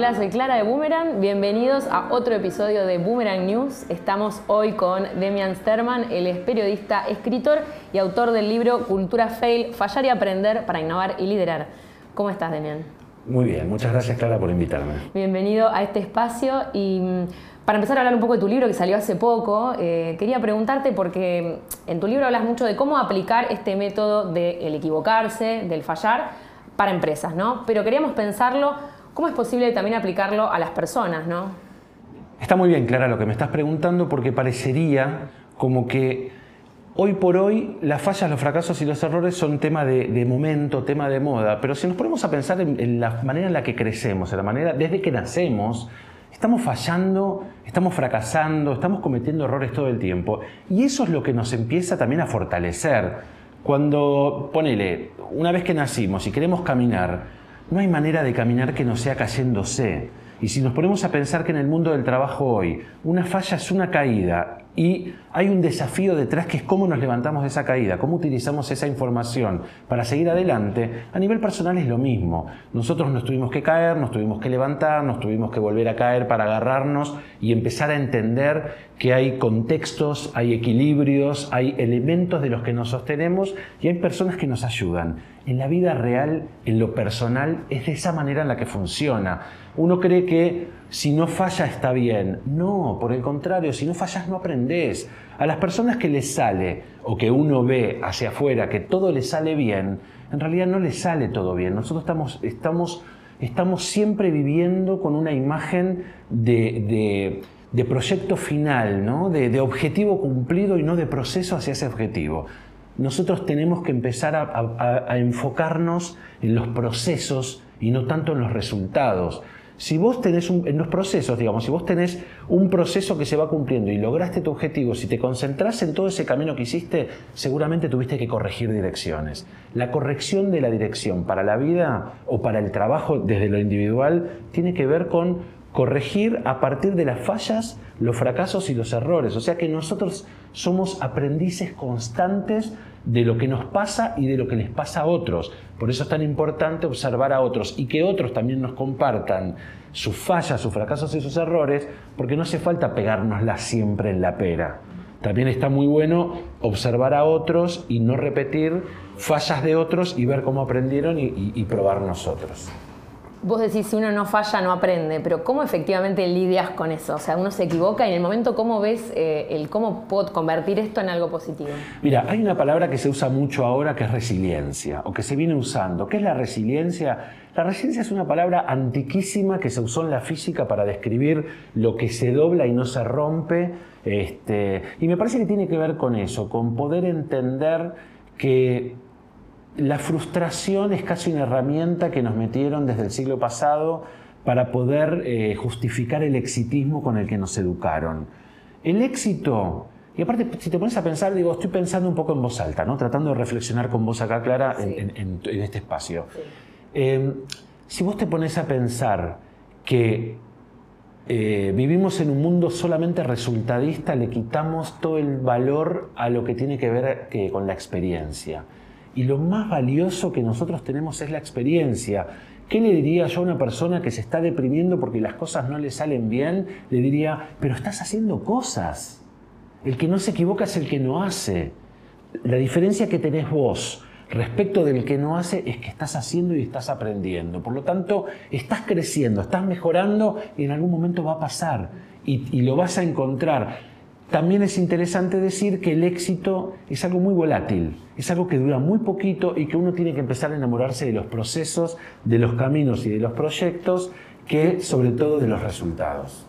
Hola, soy Clara de Boomerang. Bienvenidos a otro episodio de Boomerang News. Estamos hoy con Demian Sterman, él es periodista, escritor y autor del libro Cultura Fail, Fallar y Aprender para Innovar y Liderar. ¿Cómo estás, Demian? Muy bien, muchas gracias Clara por invitarme. Bienvenido a este espacio y mm, para empezar a hablar un poco de tu libro que salió hace poco, eh, quería preguntarte porque en tu libro hablas mucho de cómo aplicar este método del equivocarse, del fallar para empresas, ¿no? Pero queríamos pensarlo, ¿cómo es posible también aplicarlo a las personas, ¿no? Está muy bien, Clara, lo que me estás preguntando porque parecería como que hoy por hoy las fallas, los fracasos y los errores son tema de, momento, tema de moda, pero si nos ponemos a pensar en, en, la manera en la que crecemos, en la manera desde que nacemos, estamos fallando, estamos fracasando, estamos cometiendo errores todo el tiempo y eso es lo que nos empieza también a fortalecer. Cuando, ponele, una vez que nacimos y queremos caminar, no hay manera de caminar que no sea cayéndose. Y si nos ponemos a pensar que en el mundo del trabajo hoy una falla es una caída y hay un desafío detrás que es cómo nos levantamos de esa caída, cómo utilizamos esa información para seguir adelante, a nivel personal es lo mismo. Nosotros nos tuvimos que caer, nos tuvimos que levantar, nos tuvimos que volver a caer para agarrarnos y empezar a entender que hay contextos, hay equilibrios, hay elementos de los que nos sostenemos y hay personas que nos ayudan. En la vida real, en lo personal, es de esa manera en la que funciona. Uno cree que si no falla está bien. No, por el contrario, si no fallas no aprendes. A las personas que les sale o que uno ve hacia afuera que todo les sale bien, en realidad no les sale todo bien. Nosotros estamos, estamos, estamos siempre viviendo con una imagen de, de, proyecto final, ¿no? de, objetivo cumplido y no de proceso hacia ese objetivo nosotros tenemos que empezar a, a, enfocarnos en los procesos y no tanto en los resultados. Si vos tenés un, procesos, digamos, si vos tenés un proceso que se va cumpliendo y lograste tu objetivo, si te concentras en todo ese camino que hiciste, seguramente tuviste que corregir direcciones. La corrección de la dirección para la vida o para el trabajo desde lo individual tiene que ver con corregir a partir de las fallas, los fracasos y los errores. O sea que nosotros somos aprendices constantes de lo que nos pasa y de lo que les pasa a otros. Por eso es tan importante observar a otros y que otros también nos compartan sus fallas, sus fracasos y sus errores, porque no hace falta pegárnosla siempre en la pera. También está muy bueno observar a otros y no repetir fallas de otros y ver cómo aprendieron y, y probar nosotros. Vos decís, si uno no falla, no aprende, pero ¿cómo efectivamente lidias con eso? O sea, uno se equivoca y en el momento, ¿cómo ves eh, el cómo puedo convertir esto en algo positivo? Mira, hay una palabra que se usa mucho ahora que es resiliencia, o que se viene usando. ¿Qué es la resiliencia? La resiliencia es una palabra antiquísima que se usó en la física para describir lo que se dobla y no se rompe. Este, y me parece que tiene que ver con eso, con poder entender que la frustración es casi una herramienta que nos metieron desde el siglo pasado para poder eh, justificar el exitismo con el que nos educaron. El éxito, y aparte si te pones a pensar, digo, estoy pensando un poco en voz alta, ¿no? tratando de reflexionar con voz acá clara en, este espacio. Em, si vos te pones a pensar que eh, vivimos en un mundo solamente resultadista, le quitamos todo el valor a lo que tiene que ver eh, con la experiencia. Y lo más valioso que nosotros tenemos es la experiencia. ¿Qué le diría yo a una persona que se está deprimiendo porque las cosas no le salen bien? Le diría, pero estás haciendo cosas. El que no se equivoca es el que no hace. La diferencia que tenés vos respecto del que no hace es que estás haciendo y estás aprendiendo. Por lo tanto, estás creciendo, estás mejorando y en algún momento va a pasar y, y lo vas a encontrar. También es interesante decir que el éxito es algo muy volátil, es algo que dura muy poquito y que uno tiene que empezar a enamorarse de los procesos, de los caminos y de los proyectos, que sobre todo de los resultados.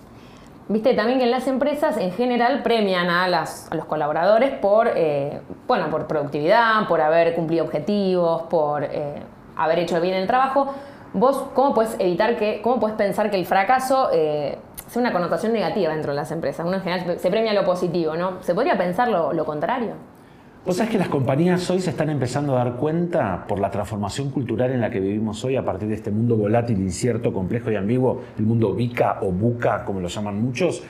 Viste también que en las empresas en general premian a, los colaboradores por, eh, bueno, por productividad, por haber cumplido objetivos, por eh, haber hecho bien el trabajo. ¿Vos cómo puedes evitar que, cómo puedes pensar que el fracaso eh, es una connotación negativa dentro de las empresas. Uno en general se premia lo positivo, ¿no? ¿Se podría pensar lo, contrario? Vos sabés que las compañías hoy se están empezando a dar cuenta por la transformación cultural en la que vivimos hoy a partir de este mundo volátil, incierto, complejo y ambiguo, el mundo VICA o BUCA, como lo llaman muchos,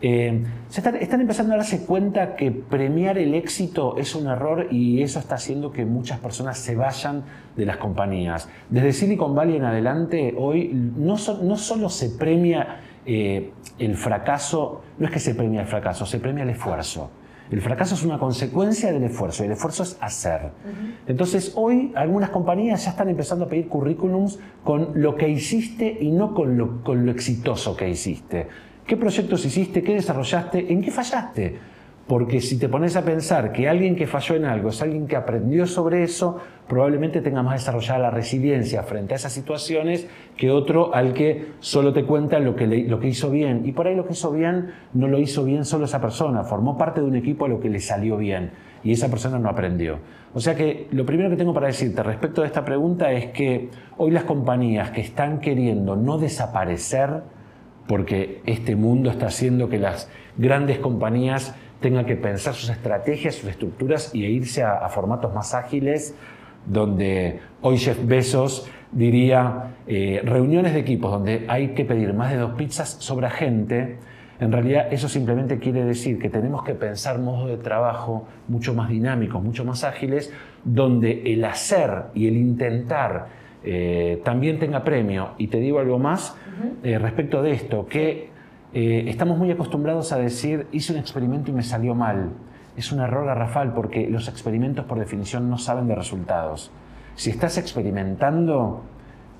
eh, están, están, empezando a darse cuenta que premiar el éxito es un error y eso está haciendo que muchas personas se vayan de las compañías. Desde Silicon Valley en adelante, hoy no solo se premia eh, el fracaso, no es que se premia el fracaso, se premia el esfuerzo. El fracaso es una consecuencia del esfuerzo y el esfuerzo es hacer. Entonces hoy algunas compañías ya están empezando a pedir currículums con lo que hiciste y no con lo, con lo exitoso que hiciste. ¿Qué proyectos hiciste? ¿Qué desarrollaste? ¿En qué fallaste? Porque si te pones a pensar que alguien que falló en algo es alguien que aprendió sobre eso, probablemente tenga más desarrollada la resiliencia frente a esas situaciones que otro al que solo te cuenta lo que, lo que hizo bien. Y por ahí lo que hizo bien no lo hizo bien solo esa persona, formó parte de un equipo a lo que le salió bien y esa persona no aprendió. O sea que lo primero que tengo para decirte respecto de esta pregunta es que hoy las compañías que están queriendo no desaparecer, porque este mundo está haciendo que las grandes compañías tengan que pensar sus estrategias, sus estructuras y irse a, formatos más ágiles, donde hoy Jeff Bezos diría eh, reuniones de equipos donde hay que pedir más de dos pizzas sobre gente. En realidad eso simplemente quiere decir que tenemos que pensar modos de trabajo mucho más dinámicos, mucho más ágiles, donde el hacer y el intentar eh, también tenga premio. Y te digo algo más eh, respecto de esto, que eh, estamos muy acostumbrados a decir, hice un experimento y me salió mal. Es un error garrafal porque los experimentos por definición no saben de resultados. Si estás experimentando,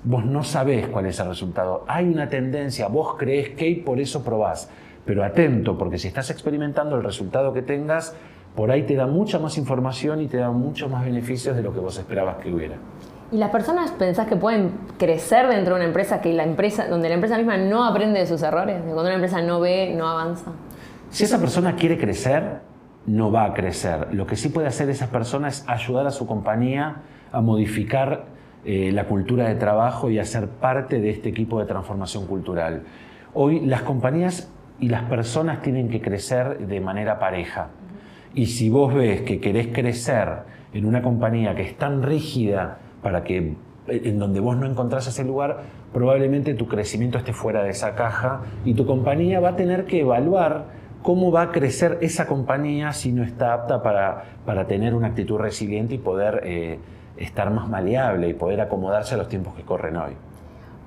vos no sabés cuál es el resultado. Hay una tendencia, vos crees que y por eso probás. Pero atento, porque si estás experimentando el resultado que tengas, por ahí te da mucha más información y te da muchos más beneficios de lo que vos esperabas que hubiera. ¿Y las personas pensás que pueden crecer dentro de una empresa que la empresa, donde la empresa misma no aprende de sus errores? Cuando una empresa no ve, no avanza. Si esa persona quiere crecer, no va a crecer. Lo que sí puede hacer esa persona es ayudar a su compañía a modificar eh, la cultura de trabajo y a ser parte de este equipo de transformación cultural. Hoy las compañías y las personas tienen que crecer de manera pareja. Y si vos ves que querés crecer en una compañía que es tan rígida, para que en donde vos no encontrás ese lugar, probablemente tu crecimiento esté fuera de esa caja y tu compañía va a tener que evaluar cómo va a crecer esa compañía si no está apta para, para tener una actitud resiliente y poder eh, estar más maleable y poder acomodarse a los tiempos que corren hoy.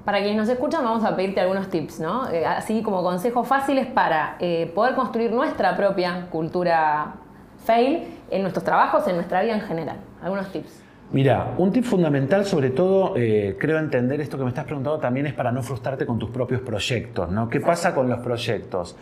Para quienes nos escuchan, vamos a pedirte algunos tips, ¿no? Eh, así como consejos fáciles para eh, poder construir nuestra propia cultura fail en nuestros trabajos, en nuestra vida en general. Algunos tips. Mira, un tip fundamental, sobre todo, eh, creo entender esto que me estás preguntando también es para no frustrarte con tus propios proyectos, ¿no? ¿Qué pasa con los proyectos?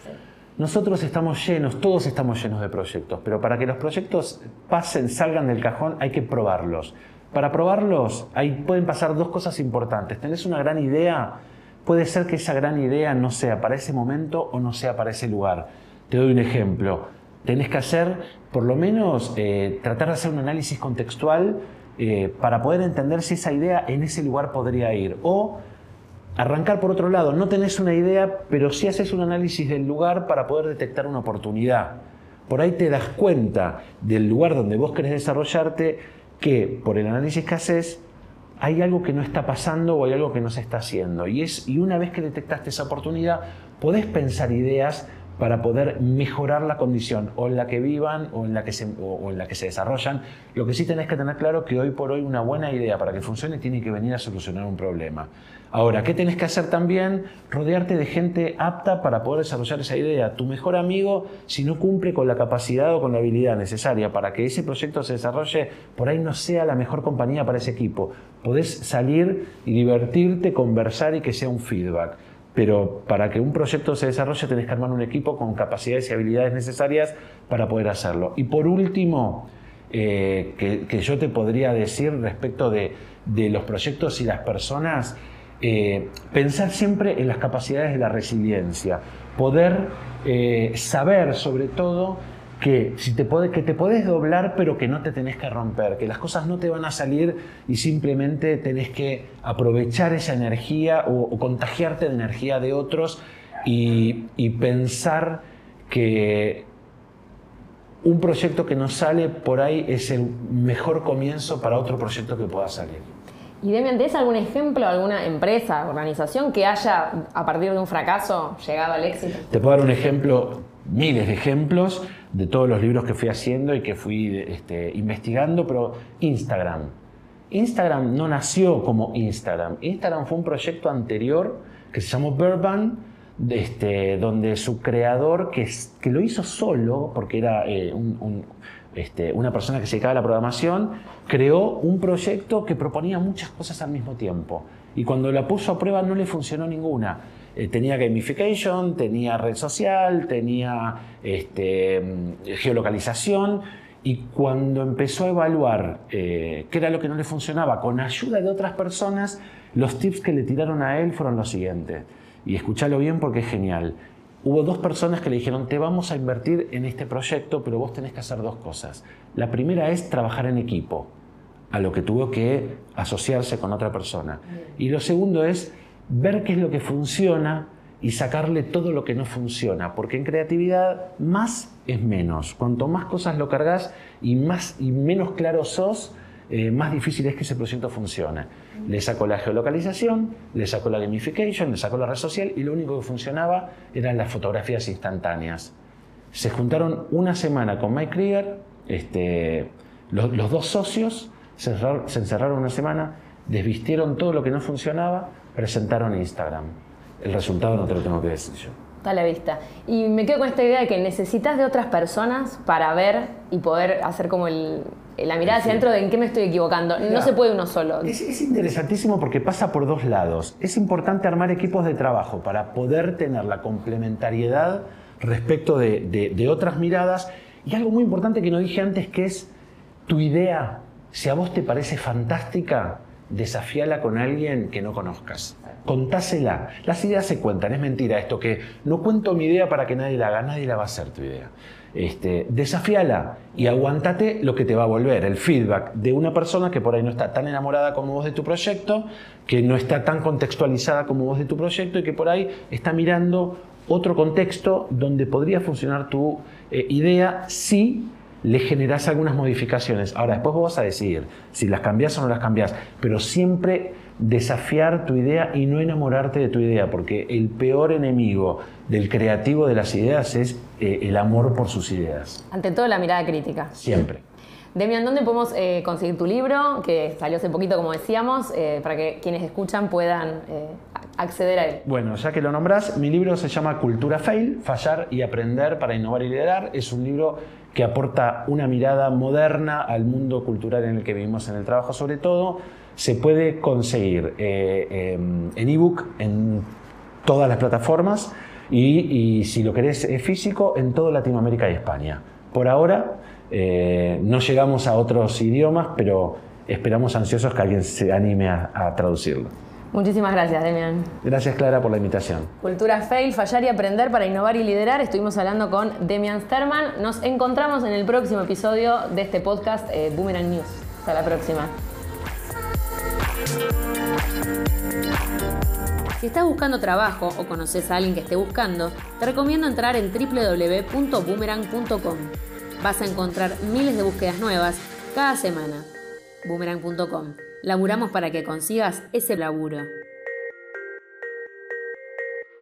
Nosotros estamos llenos, todos estamos llenos de proyectos, pero para que los proyectos pasen, salgan del cajón, hay que probarlos. Para probarlos, ahí pueden pasar dos cosas importantes. Tenés una gran idea, puede ser que esa gran idea no sea para ese momento o no sea para ese lugar. Te doy un ejemplo. Tenés que hacer, por lo menos, eh, tratar de hacer un análisis contextual eh, para poder entender si esa idea en ese lugar podría ir. O arrancar por otro lado, no tenés una idea, pero sí haces un análisis del lugar para poder detectar una oportunidad. Por ahí te das cuenta del lugar donde vos querés desarrollarte que por el análisis que haces hay algo que no está pasando o hay algo que no se está haciendo. Y, es, y una vez que detectaste esa oportunidad, podés pensar ideas para poder mejorar la condición o en la que vivan o en la que se, o en la que se desarrollan. Lo que sí tenés que tener claro que hoy por hoy una buena idea para que funcione tiene que venir a solucionar un problema. Ahora, ¿qué tenés que hacer también? Rodearte de gente apta para poder desarrollar esa idea. Tu mejor amigo, si no cumple con la capacidad o con la habilidad necesaria para que ese proyecto se desarrolle, por ahí no sea la mejor compañía para ese equipo. Podés salir y divertirte, conversar y que sea un feedback pero para que un proyecto se desarrolle tenés que armar un equipo con capacidades y habilidades necesarias para poder hacerlo. Y por último, eh, que, yo te podría decir respecto de, los proyectos y las personas, eh, pensar siempre en las capacidades de la resiliencia, poder eh, saber sobre todo que, si te que te podés doblar pero que no te tenés que romper, que las cosas no te van a salir y simplemente tenés que aprovechar esa energía o, contagiarte de energía de otros y, y pensar que un proyecto que no sale por ahí es el mejor comienzo para otro proyecto que pueda salir. Y Demian, ¿tienes algún ejemplo, alguna empresa, organización que haya, a partir de un fracaso, llegado al éxito? Te puedo dar un ejemplo miles de ejemplos de todos los libros que fui haciendo y que fui este, investigando, pero Instagram. Instagram no nació como Instagram. Instagram fue un proyecto anterior que se llamó Burban, este, donde su creador, que, que, lo hizo solo, porque era eh, este, una persona que se dedicaba a la programación, creó un proyecto que proponía muchas cosas al mismo tiempo. Y cuando la puso a prueba no le funcionó ninguna. Eh, tenía gamification, tenía red social, tenía este, geolocalización. Y cuando empezó a evaluar eh, qué era lo que no le funcionaba, con ayuda de otras personas, los tips que le tiraron a él fueron los siguientes. Y escúchalo bien porque es genial. Hubo dos personas que le dijeron, te vamos a invertir en este proyecto, pero vos tenés que hacer dos cosas. La primera es trabajar en equipo, a lo que tuvo que asociarse con otra persona. Y lo segundo es ver qué es lo que funciona y sacarle todo lo que no funciona, porque en creatividad más es menos. Cuanto más cosas lo cargas y, más, y menos claro sos, eh, más difícil es que ese proyecto funcione. Le sacó la geolocalización, le sacó la gamification, le sacó la red social y lo único que funcionaba eran las fotografías instantáneas. Se juntaron una semana con Mike Krieger, este, los, dos socios se, se encerraron una semana, desvistieron todo lo que no funcionaba, presentaron Instagram. El resultado no te lo tengo que decir yo. Está a la vista. Y me quedo con esta idea de que necesitas de otras personas para ver y poder hacer como la mirada hacia adentro de en qué me estoy equivocando. No se puede uno solo. Es, interesantísimo porque pasa por dos lados. Es importante armar equipos de trabajo para poder tener la complementariedad respecto de, de otras miradas. Y algo muy importante que no dije antes que es tu idea. Si a vos te parece fantástica, desafíala con alguien que no conozcas. Contásela. Las ideas se cuentan, es mentira esto que no cuento mi idea para que nadie la haga, nadie la va a hacer tu idea. Este, desafíala y aguántate lo que te va a volver, el feedback de una persona que por ahí no está tan enamorada como vos de tu proyecto, que no está tan contextualizada como vos de tu proyecto y que por ahí está mirando otro contexto donde podría funcionar tu eh, idea si le generás algunas modificaciones. Ahora, después vos vas a decidir si las cambias o no las cambias, pero siempre desafiar tu idea y no enamorarte de tu idea, porque el peor enemigo del creativo de las ideas es eh, el amor por sus ideas. Ante todo la mirada crítica. Siempre. Demian, ¿dónde podemos eh, conseguir tu libro? Que salió hace poquito, como decíamos, eh, para que quienes escuchan puedan acceder a él. Bueno, ya que lo nombras, mi libro se llama Cultura Fail, Fallar y Aprender para Innovar y Liderar. Es un libro que aporta una mirada moderna al mundo cultural en el que vivimos en el trabajo, sobre todo. Se puede conseguir eh, em, en ebook en todas las plataformas y, si lo querés físico en toda Latinoamérica y España. Por ahora eh, no llegamos a otros idiomas, pero esperamos ansiosos que alguien se anime a traducirlo. Muchísimas gracias, Demian. Gracias, Clara, por la invitación. Cultura Fail, fallar y aprender para innovar y liderar. Estuvimos hablando con Demian Sterman. Nos encontramos en el próximo episodio de este podcast eh, Boomerang News. Hasta la próxima. Si estás buscando trabajo o conoces a alguien que esté buscando, te recomiendo entrar en www.boomerang.com. Vas a encontrar miles de búsquedas nuevas cada semana. Boomerang.com Laburamos para que consigas ese laburo.